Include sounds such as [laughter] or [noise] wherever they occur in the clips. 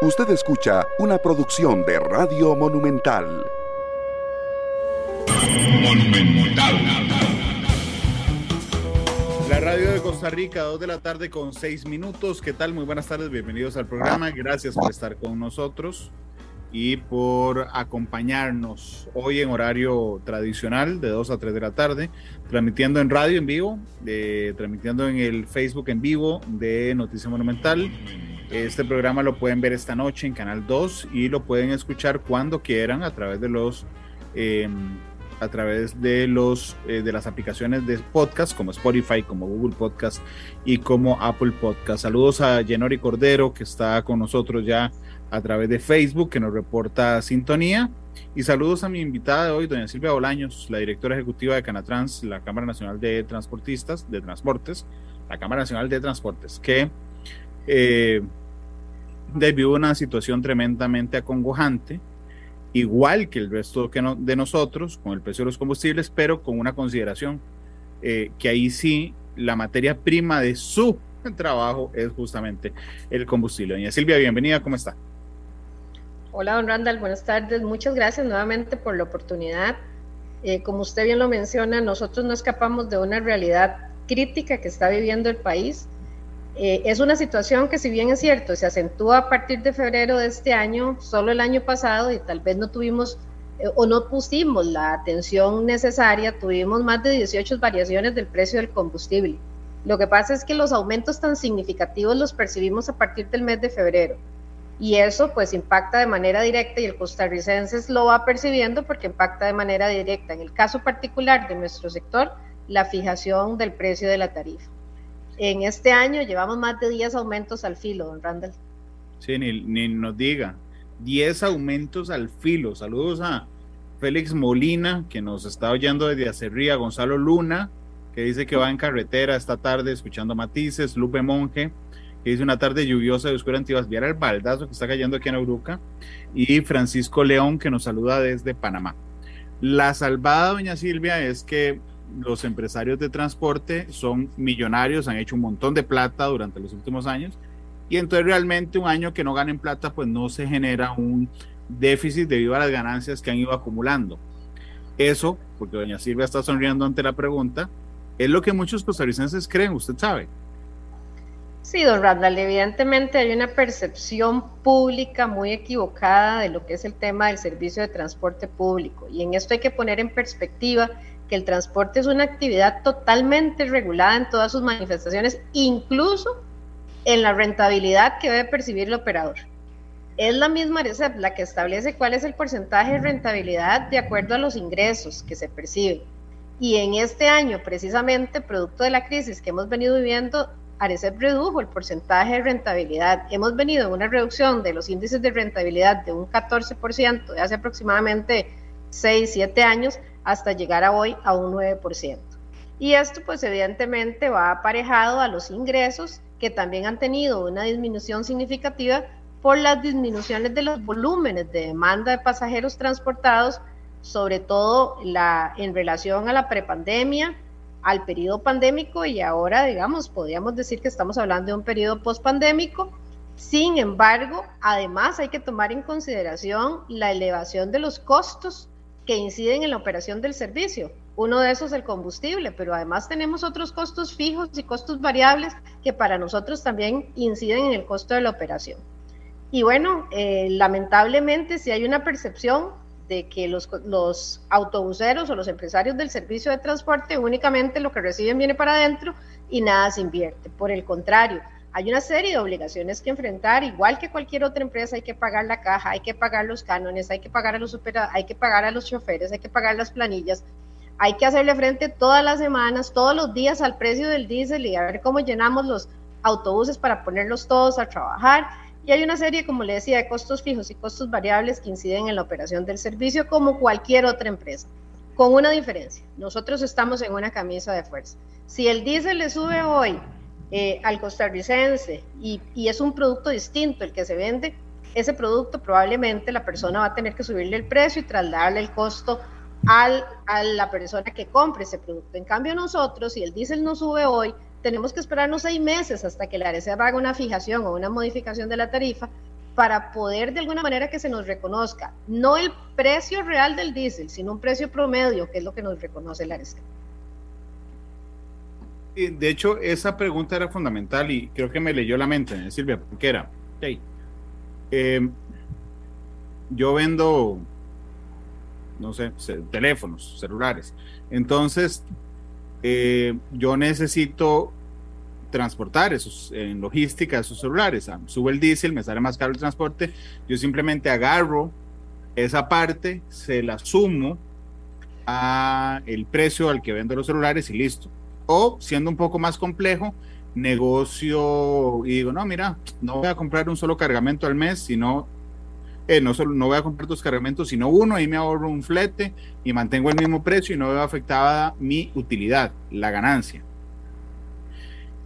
Usted escucha una producción de Radio Monumental. La radio de Costa Rica, 2 de la tarde con 6 minutos. ¿Qué tal? Muy buenas tardes, bienvenidos al programa. Gracias por estar con nosotros y por acompañarnos hoy en horario tradicional de 2 a 3 de la tarde, transmitiendo en radio en vivo, transmitiendo en el Facebook en vivo de Noticia Monumental. Este programa lo pueden ver esta noche en Canal 2 y lo pueden escuchar cuando quieran a través de los em, a través de los eh, de las aplicaciones de podcast como Spotify, como Google Podcast y como Apple Podcast. Saludos a Jenori Cordero que está con nosotros ya a través de Facebook que nos reporta sintonía. Y saludos a mi invitada de hoy, doña Silvia Bolaños, la directora ejecutiva de Canatrans, la Cámara Nacional de Transportistas, de Transportes, la Cámara Nacional de Transportes, que eh, vive una situación tremendamente acongojante, igual que el resto de nosotros, con el precio de los combustibles, pero con una consideración eh, que ahí sí la materia prima de su [laughs] trabajo es justamente el combustible. Doña Silvia, bienvenida, ¿cómo está? Hola, don Randall, buenas tardes. Muchas gracias nuevamente por la oportunidad. Eh, como usted bien lo menciona, nosotros no escapamos de una realidad crítica que está viviendo el país. Eh, es una situación que si bien es cierto, se acentúa a partir de febrero de este año, solo el año pasado, y tal vez no tuvimos eh, o no pusimos la atención necesaria, tuvimos más de 18 variaciones del precio del combustible. Lo que pasa es que los aumentos tan significativos los percibimos a partir del mes de febrero y eso pues impacta de manera directa y el costarricense lo va percibiendo porque impacta de manera directa. En el caso particular de nuestro sector, la fijación del precio de la tarifa. En este año llevamos más de 10 aumentos al filo, don Randall. Sí, ni, ni nos diga. 10 aumentos al filo. Saludos a Félix Molina, que nos está oyendo desde Acerría, Gonzalo Luna, que dice que va en carretera esta tarde escuchando matices, Lupe Monje, que dice una tarde lluviosa de oscura antiguas, viera el baldazo que está cayendo aquí en Auruca, y Francisco León que nos saluda desde Panamá. La salvada, doña Silvia, es que los empresarios de transporte son millonarios, han hecho un montón de plata durante los últimos años, y entonces realmente un año que no ganen plata, pues no se genera un déficit debido a las ganancias que han ido acumulando. Eso, porque doña Silvia está sonriendo ante la pregunta, es lo que muchos costarricenses creen, usted sabe. Sí, don Randall, evidentemente hay una percepción pública muy equivocada de lo que es el tema del servicio de transporte público. Y en esto hay que poner en perspectiva que el transporte es una actividad totalmente regulada en todas sus manifestaciones, incluso en la rentabilidad que debe percibir el operador. Es la misma RECEP la que establece cuál es el porcentaje de rentabilidad de acuerdo a los ingresos que se perciben. Y en este año, precisamente, producto de la crisis que hemos venido viviendo, Arecep redujo el porcentaje de rentabilidad. Hemos venido en una reducción de los índices de rentabilidad de un 14% de hace aproximadamente 6, 7 años hasta llegar a hoy a un 9%. Y esto pues evidentemente va aparejado a los ingresos que también han tenido una disminución significativa por las disminuciones de los volúmenes de demanda de pasajeros transportados, sobre todo la, en relación a la prepandemia, al periodo pandémico y ahora, digamos, podríamos decir que estamos hablando de un periodo pospandémico. Sin embargo, además hay que tomar en consideración la elevación de los costos que inciden en la operación del servicio. Uno de esos es el combustible, pero además tenemos otros costos fijos y costos variables que para nosotros también inciden en el costo de la operación. Y bueno, eh, lamentablemente si hay una percepción de que los, los autobuseros o los empresarios del servicio de transporte únicamente lo que reciben viene para adentro y nada se invierte. Por el contrario, hay una serie de obligaciones que enfrentar, igual que cualquier otra empresa, hay que pagar la caja, hay que pagar los cánones, hay que pagar a los hay que pagar a los choferes, hay que pagar las planillas, hay que hacerle frente todas las semanas, todos los días al precio del diésel y a ver cómo llenamos los autobuses para ponerlos todos a trabajar y hay una serie, como le decía, de costos fijos y costos variables que inciden en la operación del servicio como cualquier otra empresa, con una diferencia. Nosotros estamos en una camisa de fuerza. Si el diésel le sube hoy eh, al costarricense y, es un producto distinto el que se vende, ese producto probablemente la persona va a tener que subirle el precio y trasladarle el costo al, a la persona que compre ese producto. En cambio nosotros, si el diésel no sube hoy, tenemos que esperarnos seis meses hasta que la ARECEP haga una fijación o una modificación de la tarifa para poder de alguna manera que se nos reconozca, no el precio real del diésel, sino un precio promedio, que es lo que nos reconoce la ARECEP. De hecho, esa pregunta era fundamental y creo que me leyó la mente, ¿eh, Silvia, porque era, em, yo vendo, no sé, teléfonos, celulares. Entonces, eh, yo necesito transportar esos en logística esos celulares. Ah, sube el diésel, me sale más caro el transporte. Yo simplemente agarro esa parte, se la sumo a el precio al que vendo los celulares y listo. O siendo un poco más complejo, negocio y digo, no, mira, no voy a comprar un solo cargamento al mes, sino eh, no, solo, no voy a comprar dos cargamentos, sino uno, ahí me ahorro un flete y mantengo el mismo precio y no veo afectada mi utilidad, la ganancia.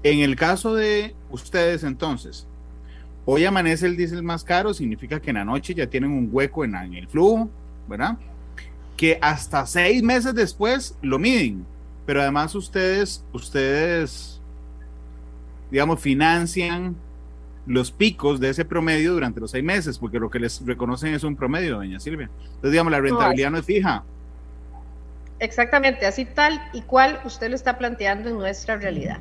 En el caso de ustedes, entonces, hoy amanece el diésel más caro, significa que en la noche ya tienen un hueco en, el flujo, ¿verdad? Que hasta seis meses después lo miden, pero además ustedes, ustedes, digamos, financian los picos de ese promedio durante los seis meses, porque lo que les reconocen es un promedio, doña Silvia. Entonces, digamos, la rentabilidad no es fija. Exactamente, así tal y cual usted lo está planteando en nuestra realidad.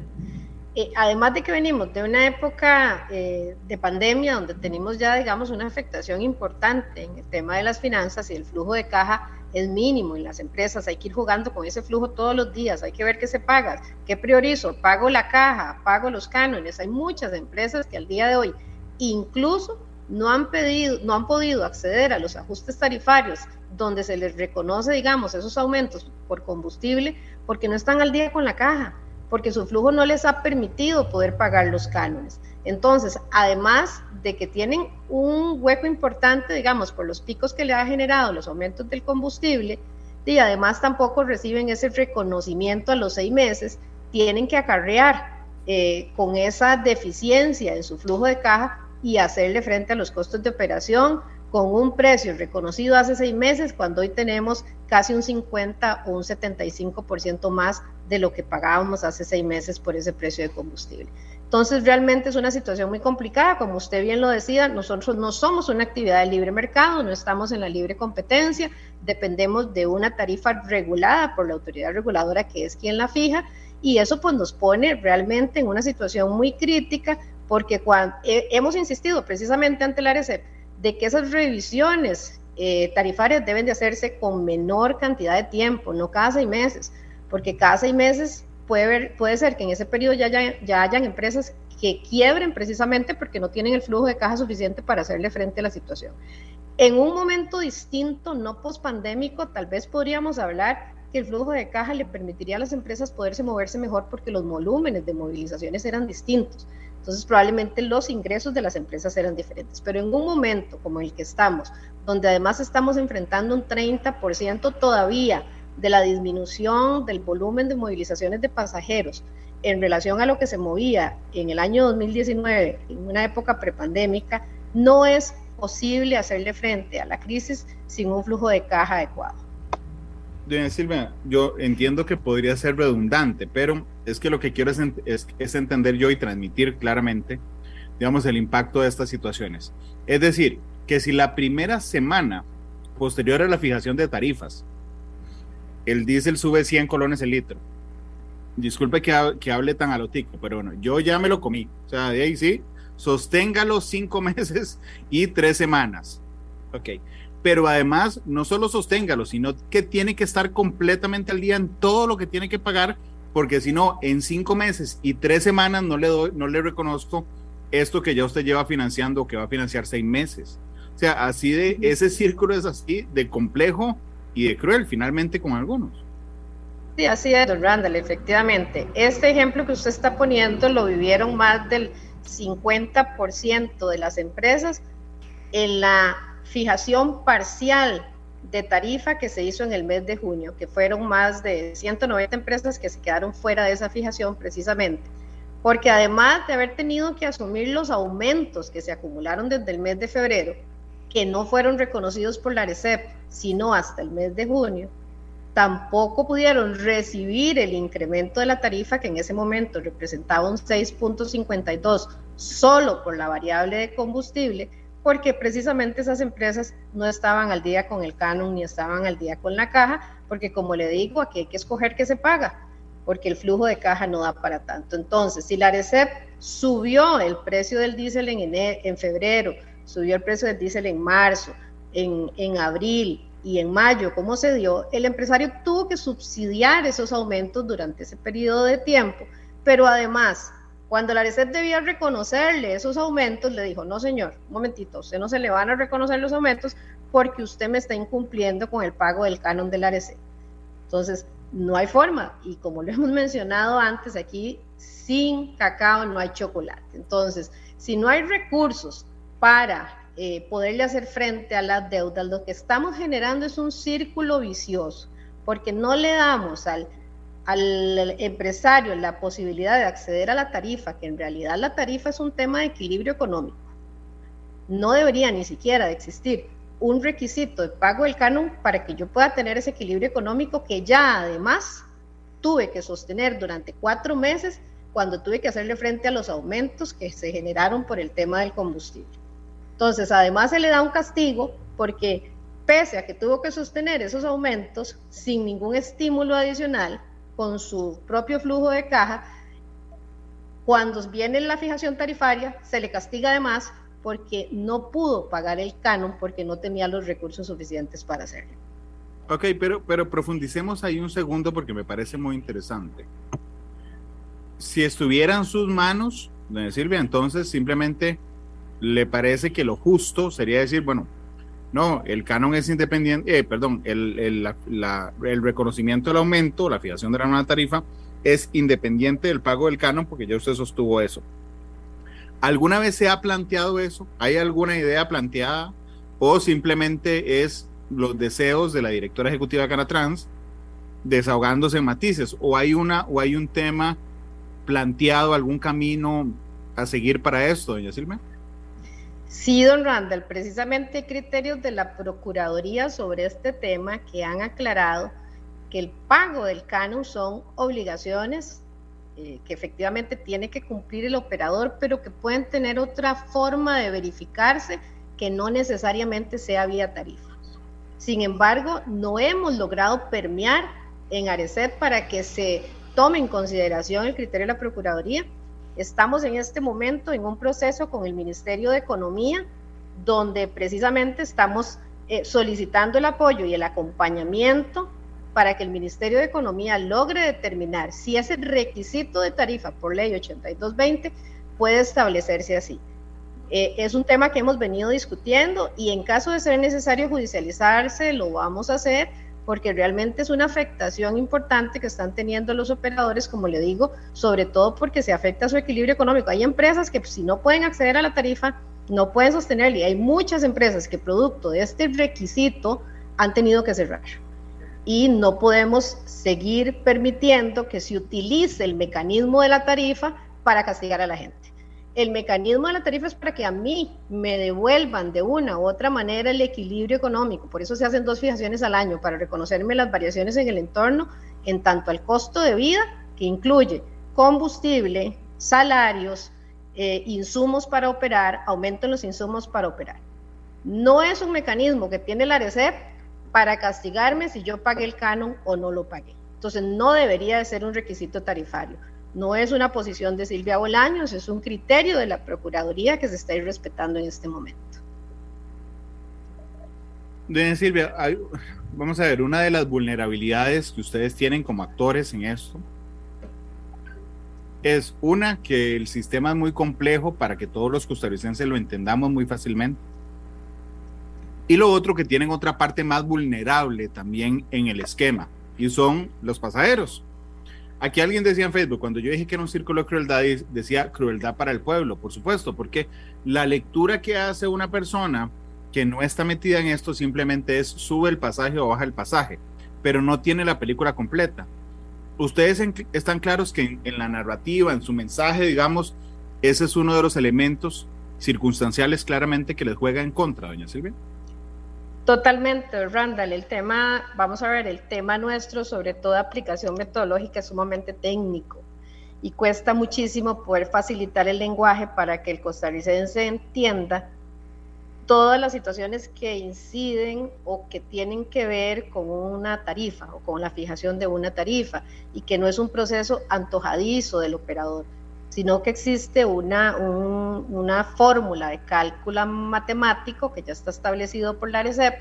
Eh, además de que venimos de una época eh, de pandemia donde tenemos ya, digamos, una afectación importante en el tema de las finanzas y el flujo de caja es mínimo en las empresas, hay que ir jugando con ese flujo todos los días, hay que ver qué se paga, qué priorizo, pago la caja, pago los cánones, hay muchas empresas que al día de hoy incluso no han pedido, no han podido acceder a los ajustes tarifarios donde se les reconoce, digamos, esos aumentos por combustible porque no están al día con la caja porque su flujo no les ha permitido poder pagar los cánones. Entonces, además de que tienen un hueco importante, digamos, por los picos que le ha generado los aumentos del combustible, y además tampoco reciben ese reconocimiento a los seis meses, tienen que acarrear eh, con esa deficiencia en su flujo de caja y hacerle frente a los costos de operación con un precio reconocido hace seis meses, cuando hoy tenemos casi un 50 o un 75% más de lo que pagábamos hace seis meses por ese precio de combustible. Entonces, realmente es una situación muy complicada, como usted bien lo decía, nosotros no somos una actividad de libre mercado, no estamos en la libre competencia, dependemos de una tarifa regulada por la autoridad reguladora que es quien la fija, y eso pues nos pone realmente en una situación muy crítica, porque cuando, hemos insistido precisamente ante la ARECEP de que esas revisiones eh, tarifarias deben de hacerse con menor cantidad de tiempo, no cada seis meses, porque cada seis meses puede, ser que en ese periodo ya, ya, hayan empresas que quiebren precisamente porque no tienen el flujo de caja suficiente para hacerle frente a la situación. En un momento distinto, no pospandémico, tal vez podríamos hablar que el flujo de caja le permitiría a las empresas poderse moverse mejor porque los volúmenes de movilizaciones eran distintos. Entonces probablemente los ingresos de las empresas eran diferentes. Pero en un momento como el que estamos, donde además estamos enfrentando un 30% todavía de la disminución del volumen de movilizaciones de pasajeros en relación a lo que se movía en el año 2019, en una época prepandémica, no es posible hacerle frente a la crisis sin un flujo de caja adecuado. Doña Silvia, yo entiendo que podría ser redundante, pero es que lo que quiero es, es, entender yo y transmitir claramente, digamos, el impacto de estas situaciones. Es decir, que si la primera semana posterior a la fijación de tarifas el diésel sube 100 colones el litro. Disculpe que, que hable tan alotico, pero bueno, yo ya me lo comí. O sea, de ahí sí, sosténgalo cinco [laughs] meses y tres semanas. Ok. Pero además, no solo sosténgalo, sino que tiene que estar completamente al día en todo lo que tiene que pagar, porque si no, en cinco meses y tres semanas no le doy, no le reconozco esto que ya usted lleva financiando, que va a financiar seis meses. O sea, así de, ese círculo es así de complejo y de cruel finalmente con algunos. Sí, así es, don Randall, efectivamente. Este ejemplo que usted está poniendo lo vivieron más del 50% de las empresas en la fijación parcial de tarifa que se hizo en el mes de junio, que fueron más de 190 empresas que se quedaron fuera de esa fijación precisamente, porque además de haber tenido que asumir los aumentos que se acumularon desde el mes de febrero, que no fueron reconocidos por la ARECEP, sino hasta el mes de junio, tampoco pudieron recibir el incremento de la tarifa que en ese momento representaba un 6.52 solo por la variable de combustible, porque precisamente esas empresas no estaban al día con el canon ni estaban al día con la caja, porque como le digo, aquí hay que escoger qué se paga, porque el flujo de caja no da para tanto. Entonces, si la ARECEP subió el precio del diésel en, en febrero, subió el precio del diésel en marzo, en, en abril y en mayo, como se dio, el empresario tuvo que subsidiar esos aumentos durante ese periodo de tiempo, pero además cuando la ARECEP debía reconocerle esos aumentos, le dijo, no señor, un momentito, usted no se le van a reconocer los aumentos porque usted me está incumpliendo con el pago del canon de la ARECEP. Entonces, no hay forma. Y como lo [laughs] hemos mencionado antes, aquí sin cacao no hay chocolate. Entonces, si no hay recursos para eh, poderle hacer frente a las deudas, lo que estamos generando es un círculo vicioso, porque no le damos al al empresario la posibilidad de acceder a la tarifa, que en realidad la tarifa es un tema de equilibrio económico, no debería ni siquiera de existir un requisito de pago del canon para que yo pueda tener ese equilibrio económico que ya además tuve que sostener durante cuatro meses cuando tuve que hacerle frente a los aumentos que se generaron por el tema del combustible. Entonces, además se le da un castigo porque pese a que tuvo que sostener esos aumentos sin ningún estímulo adicional, con su propio flujo de caja, cuando viene la fijación tarifaria, se le castiga además porque no pudo pagar el canon porque no tenía los recursos suficientes para hacerlo. Ok, pero, pero profundicemos ahí un segundo porque me parece muy interesante. Si estuviera en sus manos, doña Silvia, entonces simplemente le parece que lo justo sería decir, bueno, no, el canon es independiente, eh, perdón, el, el, reconocimiento del aumento, la fijación de la nueva tarifa, es independiente del pago del canon, porque ya usted sostuvo eso. ¿Alguna vez se ha planteado eso? ¿Hay alguna idea planteada? ¿O simplemente es los deseos de la directora ejecutiva de Canatrans desahogándose en matices? ¿O hay, una, ¿O hay un tema planteado, algún camino a seguir para esto, doña Silvia? Sí, don Randall, precisamente criterios de la Procuraduría sobre este tema que han aclarado que el pago del canon son obligaciones eh, que efectivamente tiene que cumplir el operador, pero que pueden tener otra forma de verificarse que no necesariamente sea vía tarifa. Sin embargo, no hemos logrado permear en Arecet para que se tome en consideración el criterio de la Procuraduría Estamos en este momento en un proceso con el Ministerio de Economía, donde precisamente estamos eh, solicitando el apoyo y el acompañamiento para que el Ministerio de Economía logre determinar si ese requisito de tarifa por ley 8220 puede establecerse así. Eh, es un tema que hemos venido discutiendo y en caso de ser necesario judicializarse, lo vamos a hacer porque realmente es una afectación importante que están teniendo los operadores, como le digo, sobre todo porque se afecta su equilibrio económico. Hay empresas que si no pueden acceder a la tarifa, no pueden sostenerla y hay muchas empresas que producto de este requisito han tenido que cerrar. Y no podemos seguir permitiendo que se utilice el mecanismo de la tarifa para castigar a la gente. El mecanismo de la tarifa es para que a mí me devuelvan de una u otra manera el equilibrio económico. Por eso se hacen dos fijaciones al año, para reconocerme las variaciones en el entorno en tanto al costo de vida, que incluye combustible, salarios, eh, insumos para operar, aumento en los insumos para operar. No es un mecanismo que tiene la ARECEP para castigarme si yo pagué el canon o no lo pagué. Entonces no debería de ser un requisito tarifario. No es una posición de Silvia Bolaños, es un criterio de la Procuraduría que se está respetando en este momento. Doña Silvia, vamos a ver, una de las vulnerabilidades que ustedes tienen como actores en esto es una, que el sistema es muy complejo para que todos los costarricenses lo entendamos muy fácilmente. Y lo otro, que tienen otra parte más vulnerable también en el esquema, y son los pasajeros. Aquí alguien decía en Facebook, cuando yo dije que era un círculo de crueldad, decía crueldad para el pueblo, por supuesto, porque la lectura que hace una persona que no está metida en esto simplemente es sube el pasaje o baja el pasaje, pero no tiene la película completa. Ustedes están claros que en la narrativa, en su mensaje, digamos, ese es uno de los elementos circunstanciales claramente que les juega en contra, doña Silvia. Totalmente, Randall. El tema, vamos a ver, el tema nuestro, sobre todo aplicación metodológica, es sumamente técnico y cuesta muchísimo poder facilitar el lenguaje para que el costarricense entienda todas las situaciones que inciden o que tienen que ver con una tarifa o con la fijación de una tarifa y que no es un proceso antojadizo del operador, sino que existe una, una fórmula de cálculo matemático que ya está establecido por la ARECEP,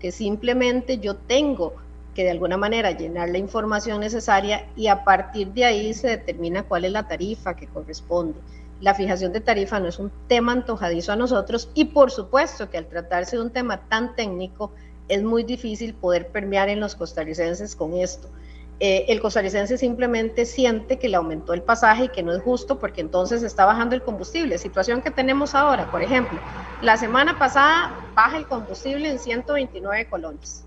que simplemente yo tengo que de alguna manera llenar la información necesaria y a partir de ahí se determina cuál es la tarifa que corresponde la fijación de tarifa no es un tema antojadizo a nosotros y por supuesto que al tratarse de un tema tan técnico es muy difícil poder permear en los costarricenses con esto. Eh, el costarricense simplemente siente que le aumentó el pasaje y que no es justo porque entonces está bajando el combustible. Situación que tenemos ahora, por ejemplo, la semana pasada baja el combustible en 129 colones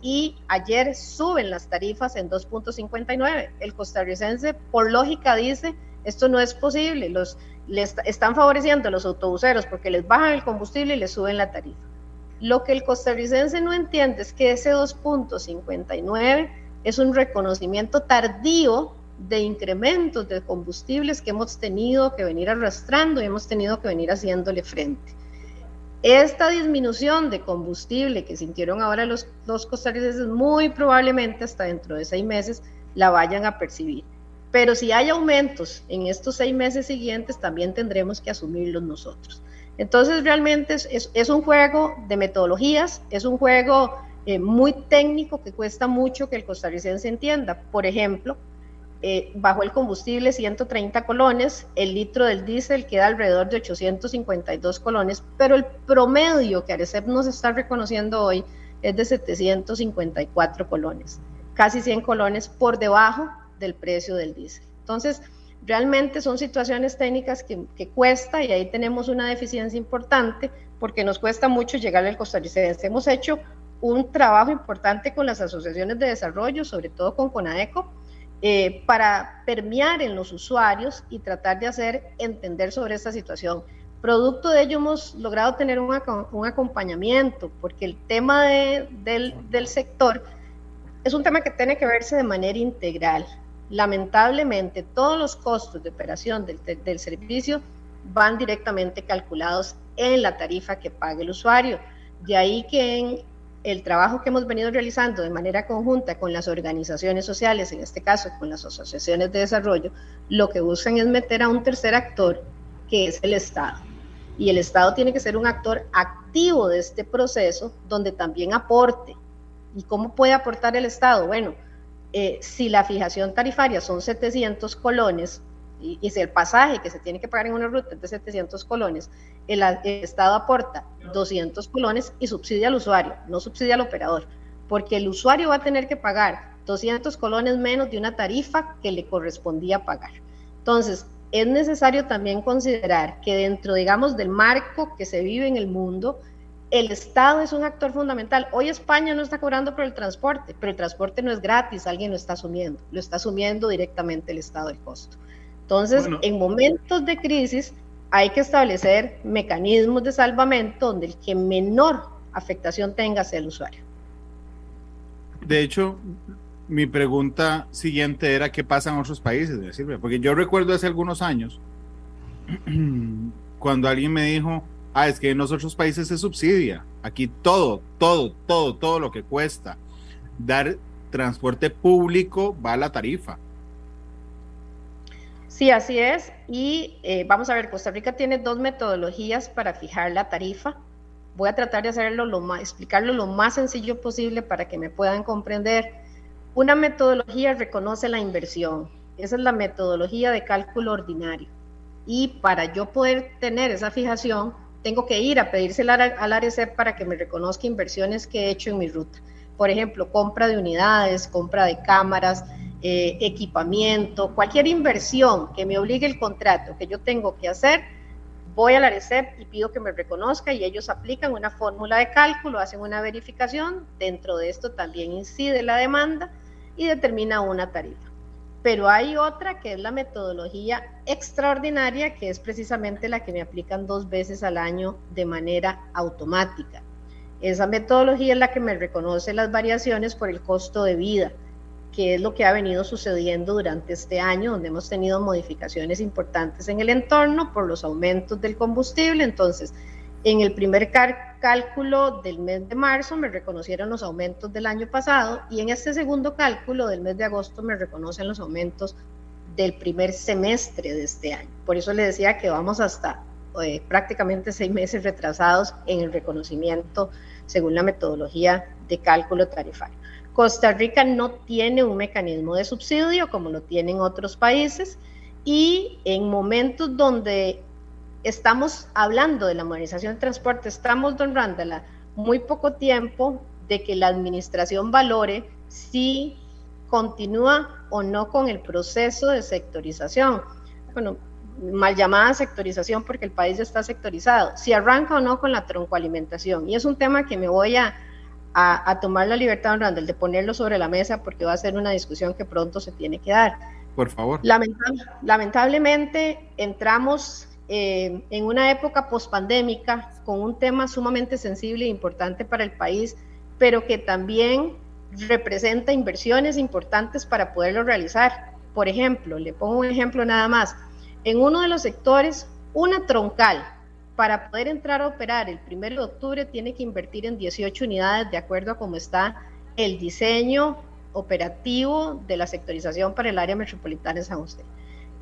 y ayer suben las tarifas en 2.59. El costarricense, por lógica, dice esto no es posible. Los, les están favoreciendo a los autobuseros porque les bajan el combustible y les suben la tarifa. Lo que el costarricense no entiende es que ese 2.59 es un reconocimiento tardío de incrementos de combustibles que hemos tenido que venir arrastrando y hemos tenido que venir haciéndole frente. Esta disminución de combustible que sintieron ahora los, los costarricenses muy probablemente hasta dentro de seis meses la vayan a percibir. Pero si hay aumentos en estos seis meses siguientes, también tendremos que asumirlos nosotros. Entonces, realmente es, un juego de metodologías, es un juego eh, muy técnico que cuesta mucho que el costarricense entienda. Por ejemplo, eh, el combustible 130 colones, el litro del diésel queda alrededor de 852 colones, pero el promedio que Arecep nos está reconociendo hoy es de 754 colones, casi 100 colones por debajo del precio del diésel. Entonces, realmente son situaciones técnicas que, cuesta y ahí tenemos una deficiencia importante porque nos cuesta mucho llegar al costarricense. Hemos hecho un trabajo importante con las asociaciones de desarrollo, sobre todo con CONADECO, eh, para permear en los usuarios y tratar de hacer entender sobre esta situación. Producto de ello hemos logrado tener un, acompañamiento, porque el tema del, del sector es un tema que tiene que verse de manera integral. Lamentablemente, todos los costos de operación del, servicio van directamente calculados en la tarifa que pague el usuario. De ahí que en el trabajo que hemos venido realizando de manera conjunta con las organizaciones sociales, en este caso con las asociaciones de desarrollo, lo que buscan es meter a un tercer actor, que es el Estado. Y el Estado tiene que ser un actor activo de este proceso, donde también aporte. ¿Y cómo puede aportar el Estado? Bueno, eh, si la fijación tarifaria son 700 colones y, si el pasaje que se tiene que pagar en una ruta es de 700 colones, el, Estado aporta 200 colones y subsidia al usuario, no subsidia al operador, porque el usuario va a tener que pagar 200 colones menos de una tarifa que le correspondía pagar. Entonces, es necesario también considerar que dentro, digamos, del marco que se vive en el mundo, el Estado es un actor fundamental. Hoy España no está cobrando por el transporte, pero el transporte no es gratis, alguien lo está asumiendo, lo está asumiendo directamente el Estado el costo. Entonces, en momentos de crisis hay que establecer mecanismos de salvamento donde el que menor afectación tenga sea el usuario. De hecho, mi pregunta siguiente era qué pasa en otros países, porque yo recuerdo hace algunos años [clears throat] cuando alguien me dijo, ah, es que en los otros países se subsidia. Aquí todo, todo, todo, todo lo que cuesta dar transporte público va a la tarifa. Sí, así es. Y eh, vamos a ver, Costa Rica tiene dos metodologías para fijar la tarifa. Voy a tratar de hacerlo explicarlo lo más sencillo posible para que me puedan comprender. Una metodología reconoce la inversión. Esa es la metodología de cálculo ordinario. Y para yo poder tener esa fijación, tengo que ir a pedírsela al ARECEP para que me reconozca inversiones que he hecho en mi ruta. Por ejemplo, compra de unidades, compra de cámaras, eh, equipamiento, cualquier inversión que me obligue el contrato que yo tengo que hacer, voy al ARECEP y pido que me reconozca y ellos aplican una fórmula de cálculo, hacen una verificación, dentro de esto también incide la demanda y determina una tarifa pero hay otra que es la metodología extraordinaria, que es precisamente la que me aplican dos veces al año de manera automática. Esa metodología es la que me reconoce las variaciones por el costo de vida, que es lo que ha venido sucediendo durante este año, donde hemos tenido modificaciones importantes en el entorno por los aumentos del combustible. Entonces, En el primer cálculo del mes de marzo me reconocieron los aumentos del año pasado y en este segundo cálculo del mes de agosto me reconocen los aumentos del primer semestre de este año. Por eso le decía que vamos hasta eh, prácticamente seis meses retrasados en el reconocimiento según la metodología de cálculo tarifario. Costa Rica no tiene un mecanismo de subsidio como lo tienen otros países y en momentos donde estamos hablando de la modernización del transporte, estamos, don Randala, muy poco tiempo de que la administración valore si continúa o no con el proceso de sectorización. Bueno, mal llamada sectorización porque el país ya está sectorizado, si arranca o no con la troncoalimentación. Y es un tema que me voy a, a, tomar la libertad, don Randall, de ponerlo sobre la mesa porque va a ser una discusión que pronto se tiene que dar. Por favor. lamentablemente entramos eh, en una época pospandémica con un tema sumamente sensible e importante para el país, pero que también representa inversiones importantes para poderlo realizar. Por ejemplo, le pongo un ejemplo nada más. En uno de los sectores, una troncal, para poder entrar a operar el 1 de octubre, tiene que invertir en 18 unidades de acuerdo a cómo está el diseño operativo de la sectorización para el área metropolitana de San José.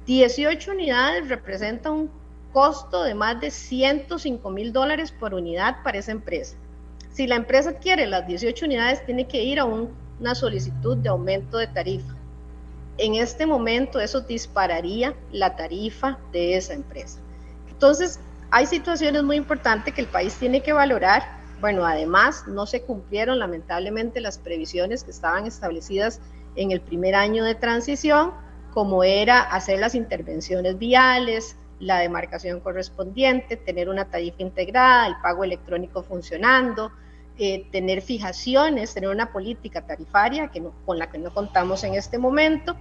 18 unidades representa un costo de más de 105 mil dólares por unidad para esa empresa. Si la empresa quiere las 18 unidades, tiene que ir a una solicitud de aumento de tarifa. En este momento eso dispararía la tarifa de esa empresa. Entonces, hay situaciones muy importantes que el país tiene que valorar. Bueno, además, no se cumplieron lamentablemente las previsiones que estaban establecidas en el primer año de transición, como era hacer las intervenciones viales, la demarcación correspondiente, tener una tarifa integrada, el pago electrónico funcionando, eh, tener fijaciones, tener una política tarifaria que con la que no contamos en este momento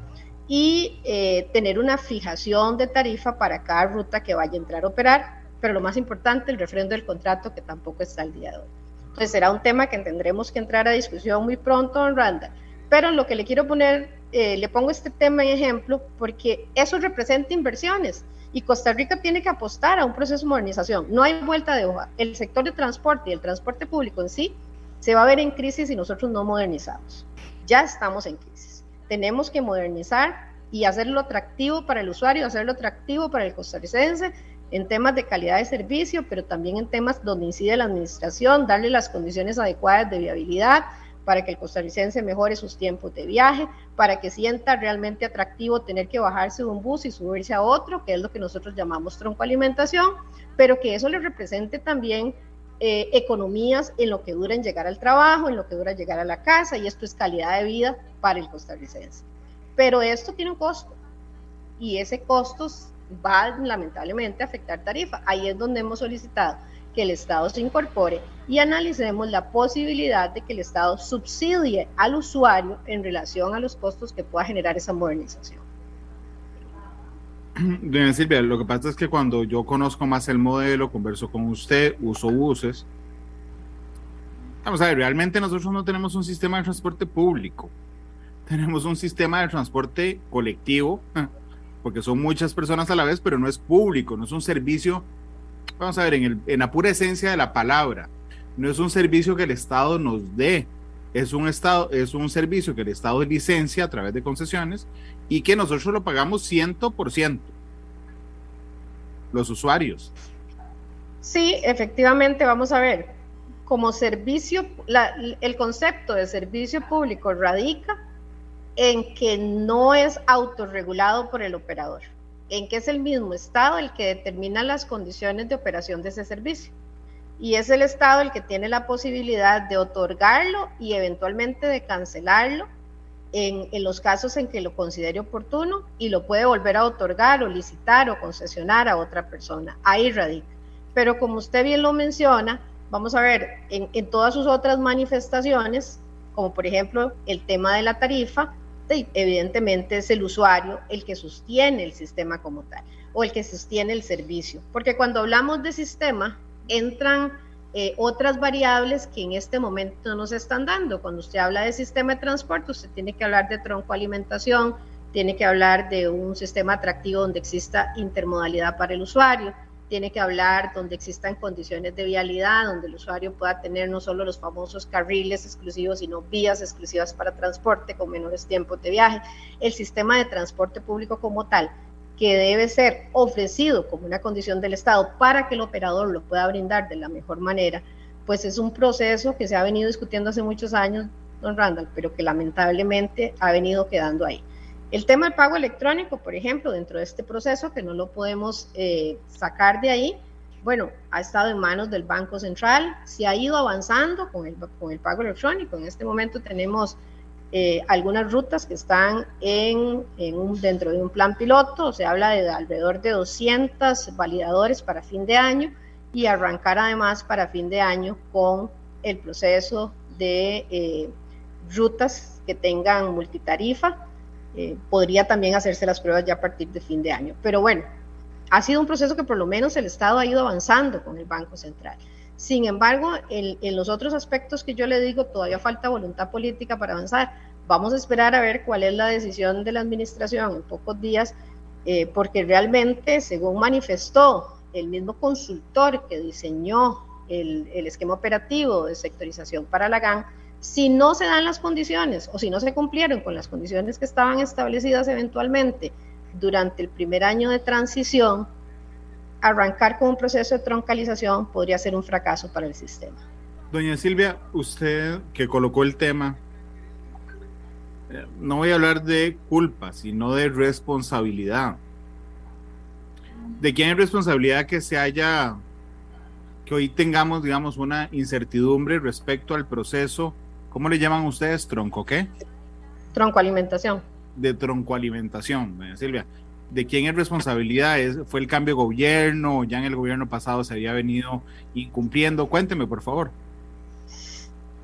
y eh, tener una fijación de tarifa para cada ruta que vaya a entrar a operar, pero lo más importante, el refrendo del contrato que tampoco está al día de hoy. Entonces será un tema que tendremos que entrar a discusión muy pronto, en Randa. Pero lo que le quiero poner, eh, le pongo este tema en ejemplo, porque eso representa inversiones y Costa Rica tiene que apostar a un proceso de modernización. No hay vuelta de hoja. El sector de transporte y el transporte público en sí se va a ver en crisis si nosotros no modernizamos. Ya estamos en crisis. Tenemos que modernizar y hacerlo atractivo para el usuario, hacerlo atractivo para el costarricense en temas de calidad de servicio, pero también en temas donde incide la administración, darle las condiciones adecuadas de viabilidad, para que el costarricense mejore sus tiempos de viaje, para que sienta realmente atractivo tener que bajarse de un bus y subirse a otro, que es lo que nosotros llamamos troncoalimentación, pero que eso le represente también eh, economías en lo que dura en llegar al trabajo, en lo que dura llegar a la casa, y esto es calidad de vida para el costarricense. Pero esto tiene un costo, y ese costo va lamentablemente a afectar tarifa. Ahí es donde hemos solicitado que el Estado se incorpore y analicemos la posibilidad de que el Estado subsidie al usuario en relación a los costos que pueda generar esa modernización. [clears throat] Doña Silvia, lo que pasa es que cuando yo conozco más el modelo, converso con usted, uso buses. Vamos a ver, realmente nosotros no tenemos un sistema de transporte público. Tenemos un sistema de transporte colectivo, [laughs] porque son muchas personas a la vez, pero no es público, no es un servicio vamos a ver, en, el, en la pura esencia de la palabra, no es un servicio que el Estado nos dé, es un, estado, es un servicio que el Estado licencia a través de concesiones y que nosotros lo pagamos 100%, los usuarios. Sí, efectivamente, vamos a ver, como servicio, el concepto de servicio público radica en que no es autorregulado por el operador en que es el mismo Estado el que determina las condiciones de operación de ese servicio. Y es el Estado el que tiene la posibilidad de otorgarlo y eventualmente de cancelarlo en, en, los casos en que lo considere oportuno y lo puede volver a otorgar o licitar o concesionar a otra persona. Ahí radica. Pero como usted bien lo menciona, vamos a ver, en, en todas sus otras manifestaciones, como por ejemplo el tema de la tarifa, evidentemente es el usuario el que sostiene el sistema como tal o el que sostiene el servicio. Porque cuando hablamos de sistema, entran eh, otras variables que en este momento no se están dando. Cuando usted habla de sistema de transporte, usted tiene que hablar de troncoalimentación, tiene que hablar de un sistema atractivo donde exista intermodalidad para el usuario, tiene que hablar donde existan condiciones de vialidad, donde el usuario pueda tener no solo los famosos carriles exclusivos, sino vías exclusivas para transporte con menores tiempos de viaje. El sistema de transporte público como tal, que debe ser ofrecido como una condición del Estado para que el operador lo pueda brindar de la mejor manera, pues es un proceso que se ha venido discutiendo hace muchos años, don Randall, pero que lamentablemente ha venido quedando ahí. El tema del pago electrónico, por ejemplo, dentro de este proceso, que no lo podemos eh, sacar de ahí, bueno, ha estado en manos del Banco Central, se ha ido avanzando con el, con el pago electrónico. En este momento tenemos eh, algunas rutas que están en, en un, dentro de un plan piloto, se habla de alrededor de 200 validadores para fin de año y arrancar además para fin de año con el proceso de eh, rutas que tengan multitarifa eh, podría también hacerse las pruebas ya a partir de fin de año. Pero bueno, ha sido un proceso que por lo menos el Estado ha ido avanzando con el Banco Central. Sin embargo, en, los otros aspectos que yo le digo, todavía falta voluntad política para avanzar. Vamos a esperar a ver cuál es la decisión de la administración en pocos días, eh, porque realmente, según manifestó el mismo consultor que diseñó el, el esquema operativo de sectorización para la GAN, si no se dan las condiciones o si no se cumplieron con las condiciones que estaban establecidas eventualmente durante el primer año de transición, arrancar con un proceso de troncalización podría ser un fracaso para el sistema. Doña Silvia, usted que colocó el tema, eh, no voy a hablar de culpa, sino de responsabilidad. ¿De quién es responsabilidad que se haya, que hoy tengamos, digamos, una incertidumbre respecto al proceso ¿Cómo le llaman ustedes? ¿Tronco qué? Troncoalimentación. De troncoalimentación, doña Silvia. ¿De quién es responsabilidad? ¿Fue el cambio de gobierno? ¿Ya en el gobierno pasado se había venido incumpliendo? Cuénteme, por favor.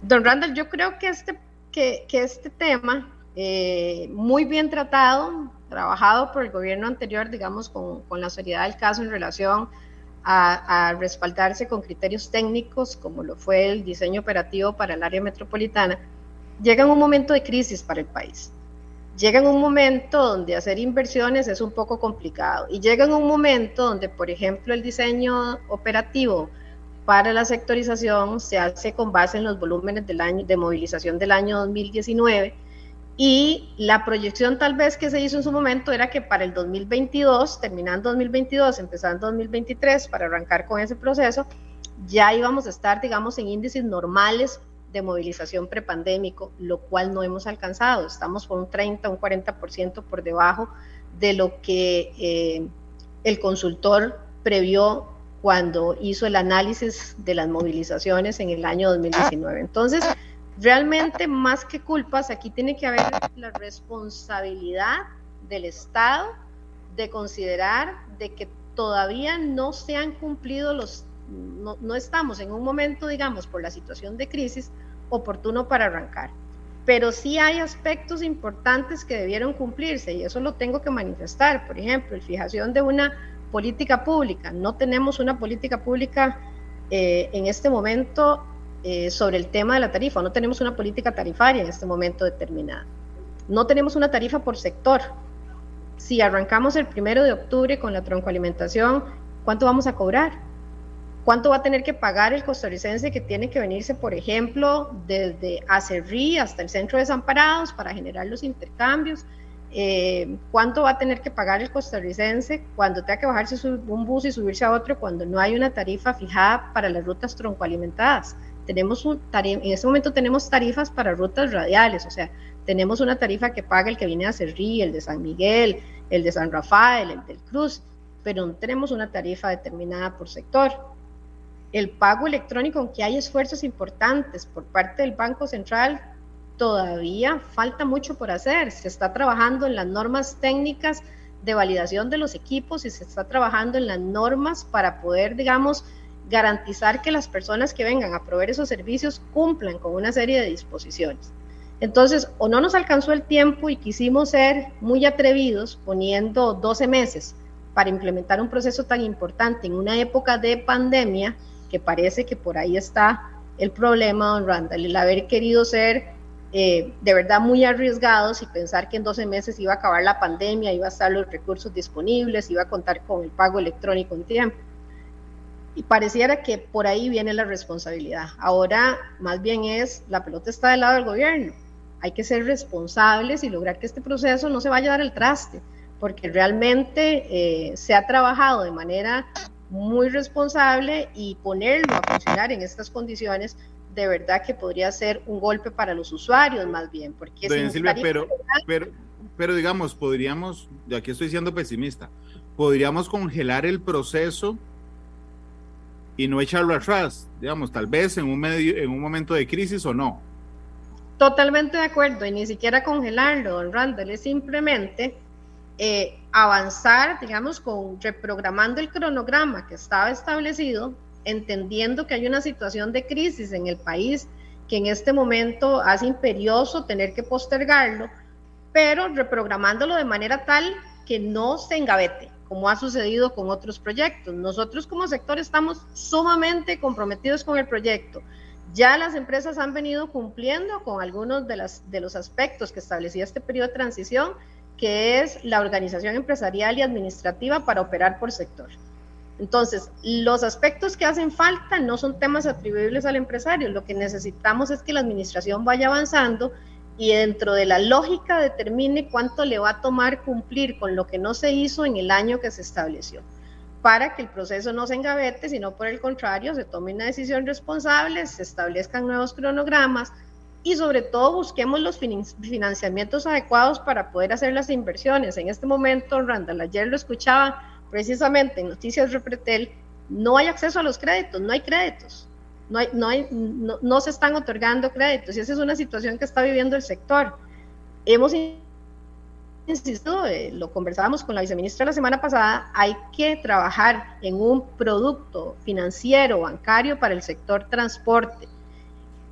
Don Randall, yo creo que este, que, este tema, eh, muy bien tratado, trabajado por el gobierno anterior, digamos, con, con la seriedad del caso en relación a, respaldarse con criterios técnicos, como lo fue el diseño operativo para el área metropolitana, llega en un momento de crisis para el país. Llega en un momento donde hacer inversiones es un poco complicado y llega en un momento donde, por ejemplo, el diseño operativo para la sectorización se hace con base en los volúmenes del año, de movilización del año 2019 y la proyección tal vez que se hizo en su momento era que para el 2022, terminando 2022, empezando 2023, para arrancar con ese proceso, ya íbamos a estar, digamos, en índices normales de movilización prepandémico, lo cual no hemos alcanzado. Estamos por un 30, un 40% por debajo de lo que eh, el consultor previó cuando hizo el análisis de las movilizaciones en el año 2019. Entonces, Realmente, más que culpas, aquí tiene que haber la responsabilidad del Estado de considerar de que todavía no se han cumplido los, no, no estamos en un momento, digamos, por la situación de crisis, oportuno para arrancar. Pero sí hay aspectos importantes que debieron cumplirse y eso lo tengo que manifestar. Por ejemplo, la fijación de una política pública. No tenemos una política pública eh, en este momento eh, sobre el tema de la tarifa. No tenemos una política tarifaria en este momento determinada. No tenemos una tarifa por sector. Si arrancamos el primero de octubre con la troncoalimentación, ¿cuánto vamos a cobrar? ¿Cuánto va a tener que pagar el costarricense que tiene que venirse, por ejemplo, desde Acerrí hasta el centro de Desamparados para generar los intercambios? Eh, ¿Cuánto va a tener que pagar el costarricense cuando tenga que bajarse un bus y subirse a otro cuando no hay una tarifa fijada para las rutas troncoalimentadas? Tenemos un en este momento tenemos tarifas para rutas radiales, o sea, tenemos una tarifa que paga el que viene a Cerrí, el de San Miguel, el de San Rafael, el del Cruz, pero no tenemos una tarifa determinada por sector. El pago electrónico, aunque hay esfuerzos importantes por parte del Banco Central, todavía falta mucho por hacer. Se está trabajando en las normas técnicas de validación de los equipos y se está trabajando en las normas para poder, digamos, garantizar que las personas que vengan a proveer esos servicios cumplan con una serie de disposiciones. Entonces, o no nos alcanzó el tiempo y quisimos ser muy atrevidos poniendo 12 meses para implementar un proceso tan importante en una época de pandemia, que parece que por ahí está el problema, don Randall, el haber querido ser eh, de verdad muy arriesgados y pensar que en 12 meses iba a acabar la pandemia, iba a estar los recursos disponibles, iba a contar con el pago electrónico en tiempo. Y pareciera que por ahí viene la responsabilidad. Ahora más bien es, la pelota está del lado del gobierno. Hay que ser responsables y lograr que este proceso no se vaya a dar el traste, porque realmente eh, se ha trabajado de manera muy responsable y ponerlo a funcionar en estas condiciones de verdad que podría ser un golpe para los usuarios más bien. Porque Silvia, pero, pero, pero digamos, podríamos, de aquí estoy siendo pesimista, podríamos congelar el proceso y no echarlo atrás, digamos, tal vez en un, medio, en un momento de crisis o no. Totalmente de acuerdo, y ni siquiera congelarlo, don Randall, es simplemente eh, avanzar, digamos, con reprogramando el cronograma que estaba establecido, entendiendo que hay una situación de crisis en el país que en este momento hace imperioso tener que postergarlo, pero reprogramándolo de manera tal que no se engavete, como ha sucedido con otros proyectos. Nosotros como sector estamos sumamente comprometidos con el proyecto. Ya las empresas han venido cumpliendo con algunos de, los aspectos que establecía este periodo de transición que es la organización empresarial y administrativa para operar por sector. Entonces, los aspectos que hacen falta no son temas atribuibles al empresario, lo que necesitamos es que la administración vaya avanzando y dentro de la lógica determine cuánto le va a tomar cumplir con lo que no se hizo en el año que se estableció, para que el proceso no se engavete, sino por el contrario, se tome una decisión responsable, se establezcan nuevos cronogramas, y sobre todo busquemos los financiamientos adecuados para poder hacer las inversiones. En este momento, Randall, ayer lo escuchaba precisamente en Noticias Repretel, no hay acceso a los créditos, no hay créditos, no, hay, no, hay, no, se están otorgando créditos y esa es una situación que está viviendo el sector. Hemos insistido, eh, lo conversábamos con la viceministra la semana pasada, hay que trabajar en un producto financiero, bancario para el sector transporte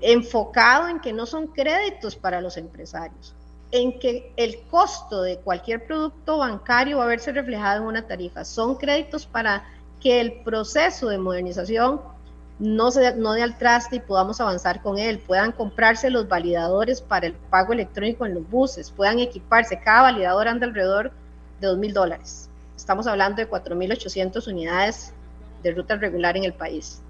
enfocado en que no son créditos para los empresarios, en que el costo de cualquier producto bancario va a verse reflejado en una tarifa. Son créditos para que el proceso de modernización no, se, no dé al traste y podamos avanzar con él, puedan comprarse los validadores para el pago electrónico en los buses, puedan equiparse, cada validador anda alrededor de 2 mil dólares. Estamos hablando de 4.800 unidades de ruta regular en el país.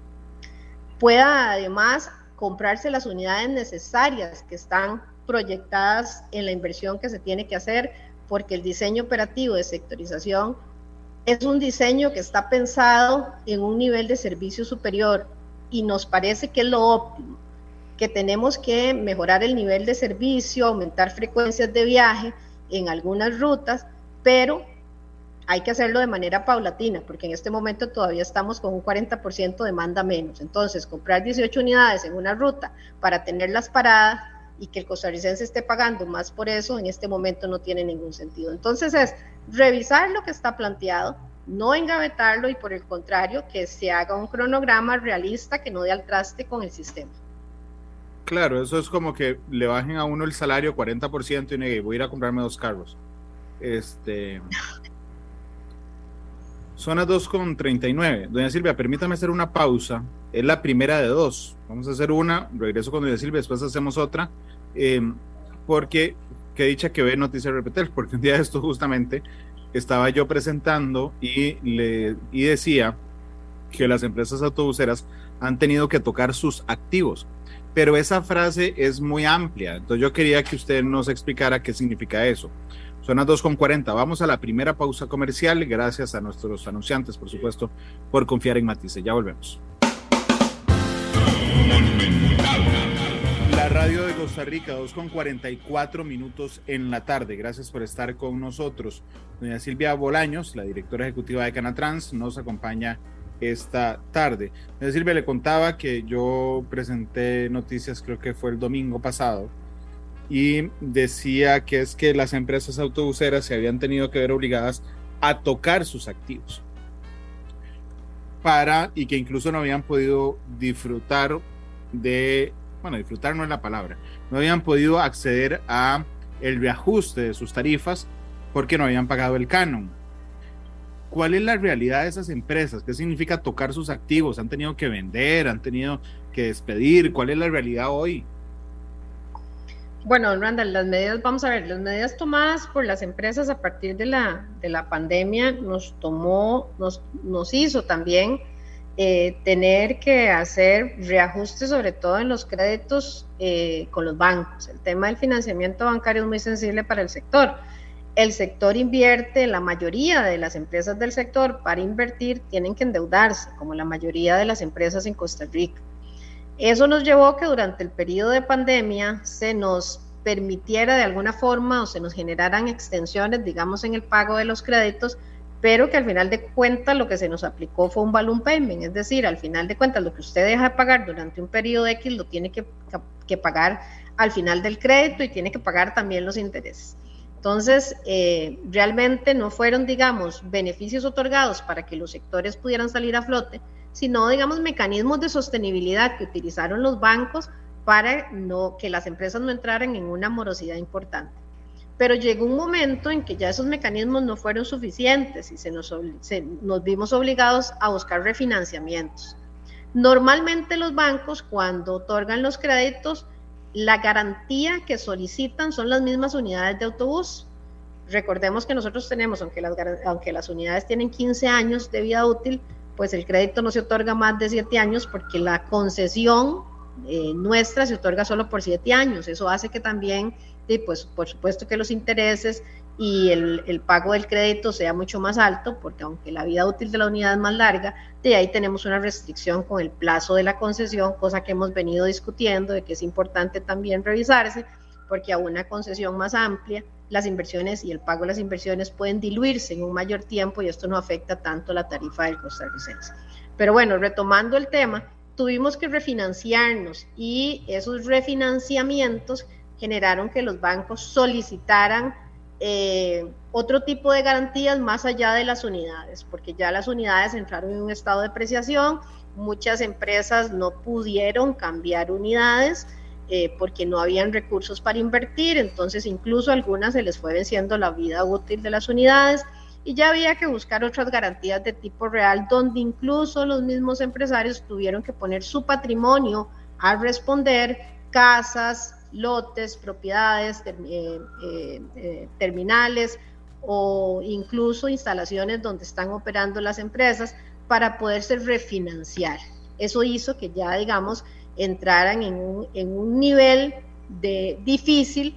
Pueda además comprarse las unidades necesarias que están proyectadas en la inversión que se tiene que hacer, porque el diseño operativo de sectorización es un diseño que está pensado en un nivel de servicio superior y nos parece que es lo óptimo, que tenemos que mejorar el nivel de servicio, aumentar frecuencias de viaje en algunas rutas, pero hay que hacerlo de manera paulatina, porque en este momento todavía estamos con un 40% de demanda menos. Entonces, comprar 18 unidades en una ruta para tenerlas paradas y que el costarricense esté pagando más por eso, en este momento no tiene ningún sentido. Entonces, es revisar lo que está planteado, no engavetarlo y por el contrario, que se haga un cronograma realista que no dé al traste con el sistema. Claro, eso es como que le bajen a uno el salario 40% y negue, voy a ir a comprarme dos carros. Este, Son las 2.39. Doña Silvia, permítame hacer una pausa. Es la primera de dos. Vamos a hacer una, regreso con Doña Silvia, después hacemos otra. Em, porque, qué dicha que ve Noticias Repetel, porque un día esto justamente estaba yo presentando y, le, y decía que las empresas autobuseras han tenido que tocar sus activos. Pero esa frase es muy amplia, entonces yo quería que usted nos explicara qué significa eso. Son las 2.40. Vamos a la primera pausa comercial. Gracias a nuestros anunciantes, por supuesto, por confiar en Matice. Ya volvemos. Radio de Costa Rica, 2.44 minutos en la tarde. Gracias por estar con nosotros. Doña Silvia Bolaños, la directora ejecutiva de Canatrans, nos acompaña esta tarde. Doña Silvia le contaba que yo presenté noticias, creo que fue el domingo pasado, y decía que es que las empresas autobuseras se habían tenido que ver obligadas a tocar sus activos para y que incluso no habían podido disfrutar de, bueno, disfrutar no es la palabra, no habían podido acceder a el reajuste de sus tarifas porque no habían pagado el canon. ¿Cuál es la realidad de esas empresas? ¿Qué significa tocar sus activos? ¿Han tenido que vender? ¿Han tenido que despedir? ¿Cuál es la realidad hoy? Bueno, Randall, las medidas, vamos a ver, las medidas tomadas por las empresas a partir de la, de la pandemia nos tomó, nos, nos hizo también eh, tener que hacer reajustes, sobre todo en los créditos eh, con los bancos. El tema del financiamiento bancario es muy sensible para el sector. El sector invierte, la mayoría de las empresas del sector para invertir tienen que endeudarse, como la mayoría de las empresas en Costa Rica. Eso nos llevó que durante el periodo de pandemia se nos permitiera de alguna forma o se nos generaran extensiones, digamos, en el pago de los créditos pero que al final de cuentas lo que se nos aplicó fue un balloon payment, es decir, al final de cuentas lo que usted deja de pagar durante un periodo X lo tiene que, pagar al final del crédito y tiene que pagar también los intereses. Entonces, eh, realmente no fueron, digamos, beneficios otorgados para que los sectores pudieran salir a flote, sino, digamos, mecanismos de sostenibilidad que utilizaron los bancos para no, que las empresas no entraran en una morosidad importante pero llegó un momento en que ya esos mecanismos no fueron suficientes y se nos, nos vimos obligados a buscar refinanciamientos. Normalmente los bancos cuando otorgan los créditos, la garantía que solicitan son las mismas unidades de autobús. Recordemos que nosotros tenemos, aunque las, aunque las unidades tienen 15 años de vida útil, pues el crédito no se otorga más de 7 años porque la concesión eh, nuestra se otorga solo por 7 años. Eso hace que también y pues por supuesto que los intereses y el, pago del crédito sea mucho más alto, porque aunque la vida útil de la unidad es más larga, de ahí tenemos una restricción con el plazo de la concesión, cosa que hemos venido discutiendo, de que es importante también revisarse, porque a una concesión más amplia, las inversiones y el pago de las inversiones pueden diluirse en un mayor tiempo y esto no afecta tanto la tarifa del costarricense. Pero bueno, retomando el tema, tuvimos que refinanciarnos y esos refinanciamientos generaron que los bancos solicitaran eh, otro tipo de garantías más allá de las unidades, porque ya las unidades entraron en un estado de depreciación, muchas empresas no pudieron cambiar unidades eh, porque no habían recursos para invertir, entonces incluso algunas se les fue venciendo la vida útil de las unidades y ya había que buscar otras garantías de tipo real, donde incluso los mismos empresarios tuvieron que poner su patrimonio a responder, casas, lotes, propiedades, eh, eh, eh, terminales o incluso instalaciones donde están operando las empresas para poderse refinanciar. Eso hizo que ya, digamos, entraran en un, nivel de difícil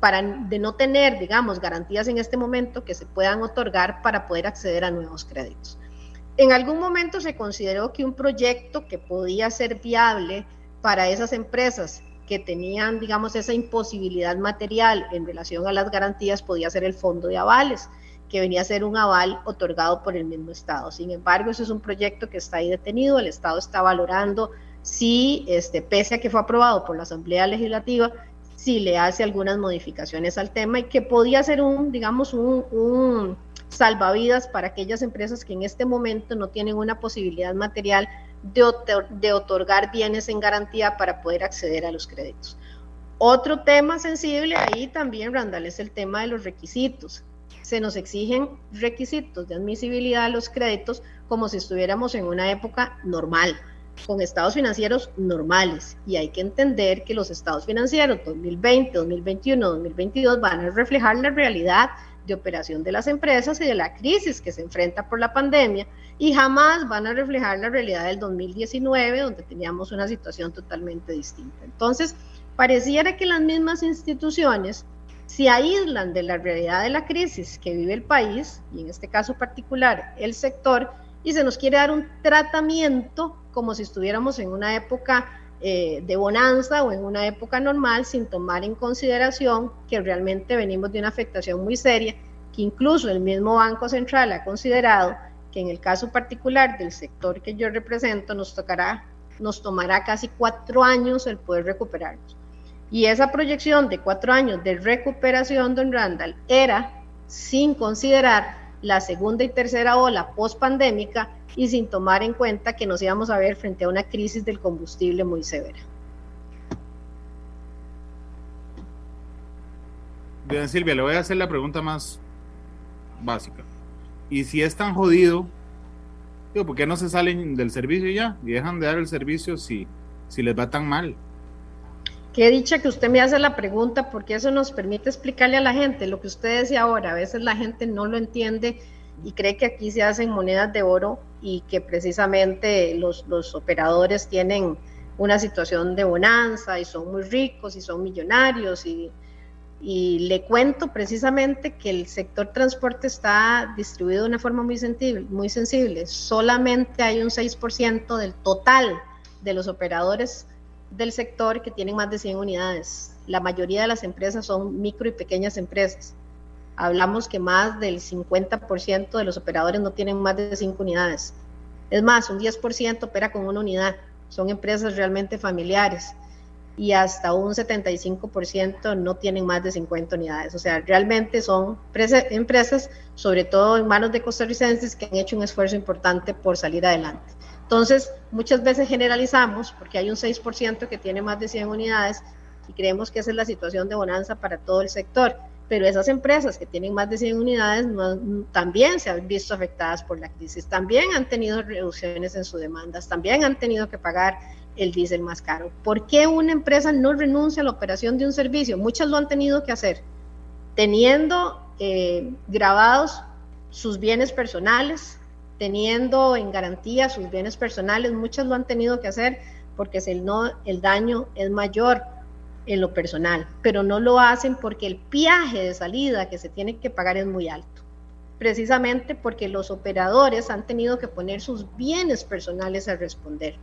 para de no tener, digamos, garantías en este momento que se puedan otorgar para poder acceder a nuevos créditos. En algún momento se consideró que un proyecto que podía ser viable para esas empresas que tenían, digamos, esa imposibilidad material en relación a las garantías podía ser el fondo de avales, que venía a ser un aval otorgado por el mismo Estado. Sin embargo, ese es un proyecto que está ahí detenido, el Estado está valorando si, este, pese a que fue aprobado por la Asamblea Legislativa, si le hace algunas modificaciones al tema y que podía ser un, digamos, un, un salvavidas para aquellas empresas que en este momento no tienen una posibilidad material de, otorgar bienes en garantía para poder acceder a los créditos. Otro tema sensible ahí también, Randall, es el tema de los requisitos. Se nos exigen requisitos de admisibilidad a los créditos como si estuviéramos en una época normal, con estados financieros normales. Y hay que entender que los estados financieros 2020, 2021, 2022 van a reflejar la realidad de operación de las empresas y de la crisis que se enfrenta por la pandemia y jamás van a reflejar la realidad del 2019, donde teníamos una situación totalmente distinta. Entonces, pareciera que las mismas instituciones se aíslan de la realidad de la crisis que vive el país, y en este caso particular el sector, y se nos quiere dar un tratamiento como si estuviéramos en una época eh, de bonanza o en una época normal sin tomar en consideración que realmente venimos de una afectación muy seria, que incluso el mismo Banco Central ha considerado que en el caso particular del sector que yo represento nos tocará, nos tomará casi cuatro años el poder recuperarnos. Y esa proyección de cuatro años de recuperación, don Randall, era sin considerar la segunda y tercera ola post-pandémica y sin tomar en cuenta que nos íbamos a ver frente a una crisis del combustible muy severa. Bien, Silvia, le voy a hacer la pregunta más básica. Y si es tan jodido, digo, ¿por qué no se salen del servicio ya y dejan de dar el servicio si, si les va tan mal? Qué dicha que usted me hace la pregunta porque eso nos permite explicarle a la gente lo que usted decía ahora. A veces la gente no lo entiende y cree que aquí se hacen monedas de oro y que precisamente los, los operadores tienen una situación de bonanza y son muy ricos y son millonarios y, y le cuento precisamente que el sector transporte está distribuido de una forma muy sensible, muy sensible. Solamente hay un 6% del total de los operadores del sector que tienen más de 100 unidades. La mayoría de las empresas son micro y pequeñas empresas. Hablamos que más del 50% de los operadores no tienen más de 5 unidades. Es más, un 10% opera con una unidad. Son empresas realmente familiares y hasta un 75% no tienen más de 50 unidades. O sea, realmente son empresas, sobre todo en manos de costarricenses, que han hecho un esfuerzo importante por salir adelante. Entonces, muchas veces generalizamos, porque hay un 6% que tiene más de 100 unidades, y creemos que esa es la situación de bonanza para todo el sector. Pero esas empresas que tienen más de 100 unidades también se han visto afectadas por la crisis, también han tenido reducciones en sus demandas, también han tenido que pagar el diésel más caro. ¿Por qué una empresa no renuncia a la operación de un servicio? Muchas lo han tenido que hacer, teniendo eh, grabados sus bienes personales, teniendo en garantía sus bienes personales, muchas lo han tenido que hacer porque el, no, el daño es mayor en lo personal, pero no lo hacen porque el viaje de salida que se tiene que pagar es muy alto, precisamente porque los operadores han tenido que poner sus bienes personales a responder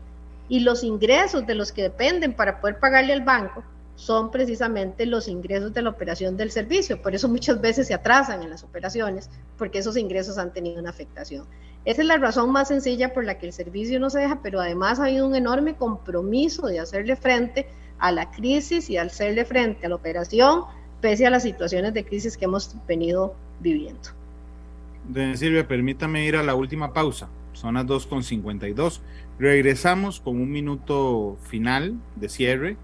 y los ingresos de los que dependen para poder pagarle al banco son precisamente los ingresos de la operación del servicio. Por eso muchas veces se atrasan en las operaciones, porque esos ingresos han tenido una afectación. Esa es la razón más sencilla por la que el servicio no se deja, pero además ha habido un enorme compromiso de hacerle frente a la crisis y hacerle frente a la operación, pese a las situaciones de crisis que hemos venido viviendo. Silvia, permítame ir a la última pausa. Son las 2.52. Regresamos con un minuto final de cierre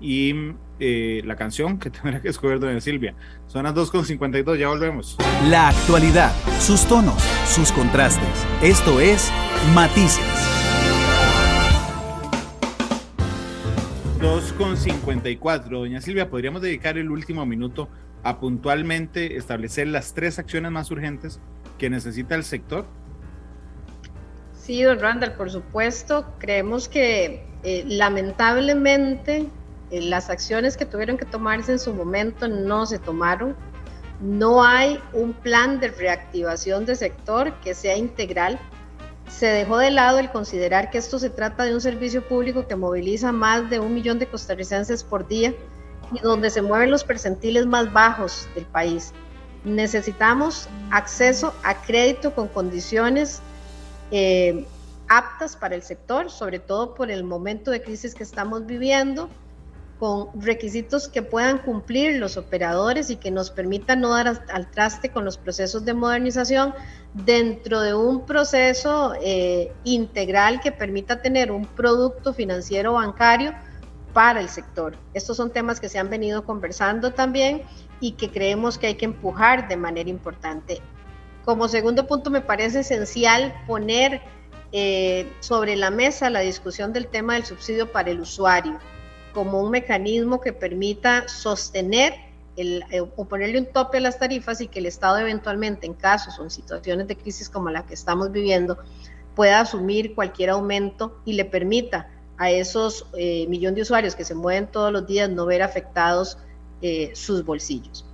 y eh, la canción que [laughs] tendrá que escoger doña Silvia. Son las 2.52, ya volvemos. La actualidad, sus tonos, sus contrastes. Esto es Matices. 2.54. Doña Silvia, ¿podríamos dedicar el último minuto a puntualmente establecer las tres acciones más urgentes que necesita el sector? Sí, don Randall, por supuesto. Creemos que eh, lamentablemente eh, las acciones que tuvieron que tomarse en su momento no se tomaron. No hay un plan de reactivación de sector que sea integral. Se dejó de lado el considerar que esto se trata de un servicio público que moviliza más de un millón de costarricenses por día y donde se mueven los percentiles más bajos del país. Necesitamos acceso a crédito con condiciones eh, aptas para el sector, sobre todo por el momento de crisis que estamos viviendo con requisitos que puedan cumplir los operadores y que nos permitan no dar al traste con los procesos de modernización dentro de un proceso eh, integral que permita tener un producto financiero bancario para el sector. Estos son temas que se han venido conversando también y que creemos que hay que empujar de manera importante. Como segundo punto, me parece esencial poner eh, sobre la mesa la discusión del tema del subsidio para el usuario como un mecanismo que permita sostener el, eh, o ponerle un tope a las tarifas y que el Estado eventualmente en casos o en situaciones de crisis como la que estamos viviendo pueda asumir cualquier aumento y le permita a esos eh, millones de usuarios que se mueven todos los días no ver afectados eh, sus bolsillos.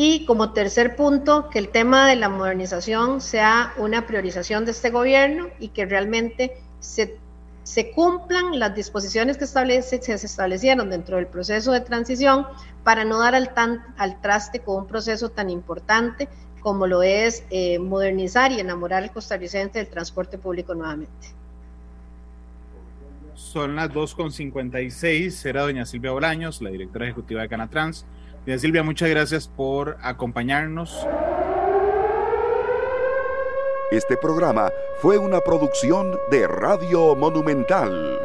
Y como tercer punto, que el tema de la modernización sea una priorización de este gobierno y que realmente se cumplan las disposiciones que establece, se establecieron dentro del proceso de transición para no dar al, al traste con un proceso tan importante como lo es eh, modernizar y enamorar al costarricense del transporte público nuevamente. Son las 2.56, será doña Silvia Bolaños, la directora ejecutiva de Canatrans. Doña Silvia, muchas gracias por acompañarnos. Este programa fue una producción de Radio Monumental.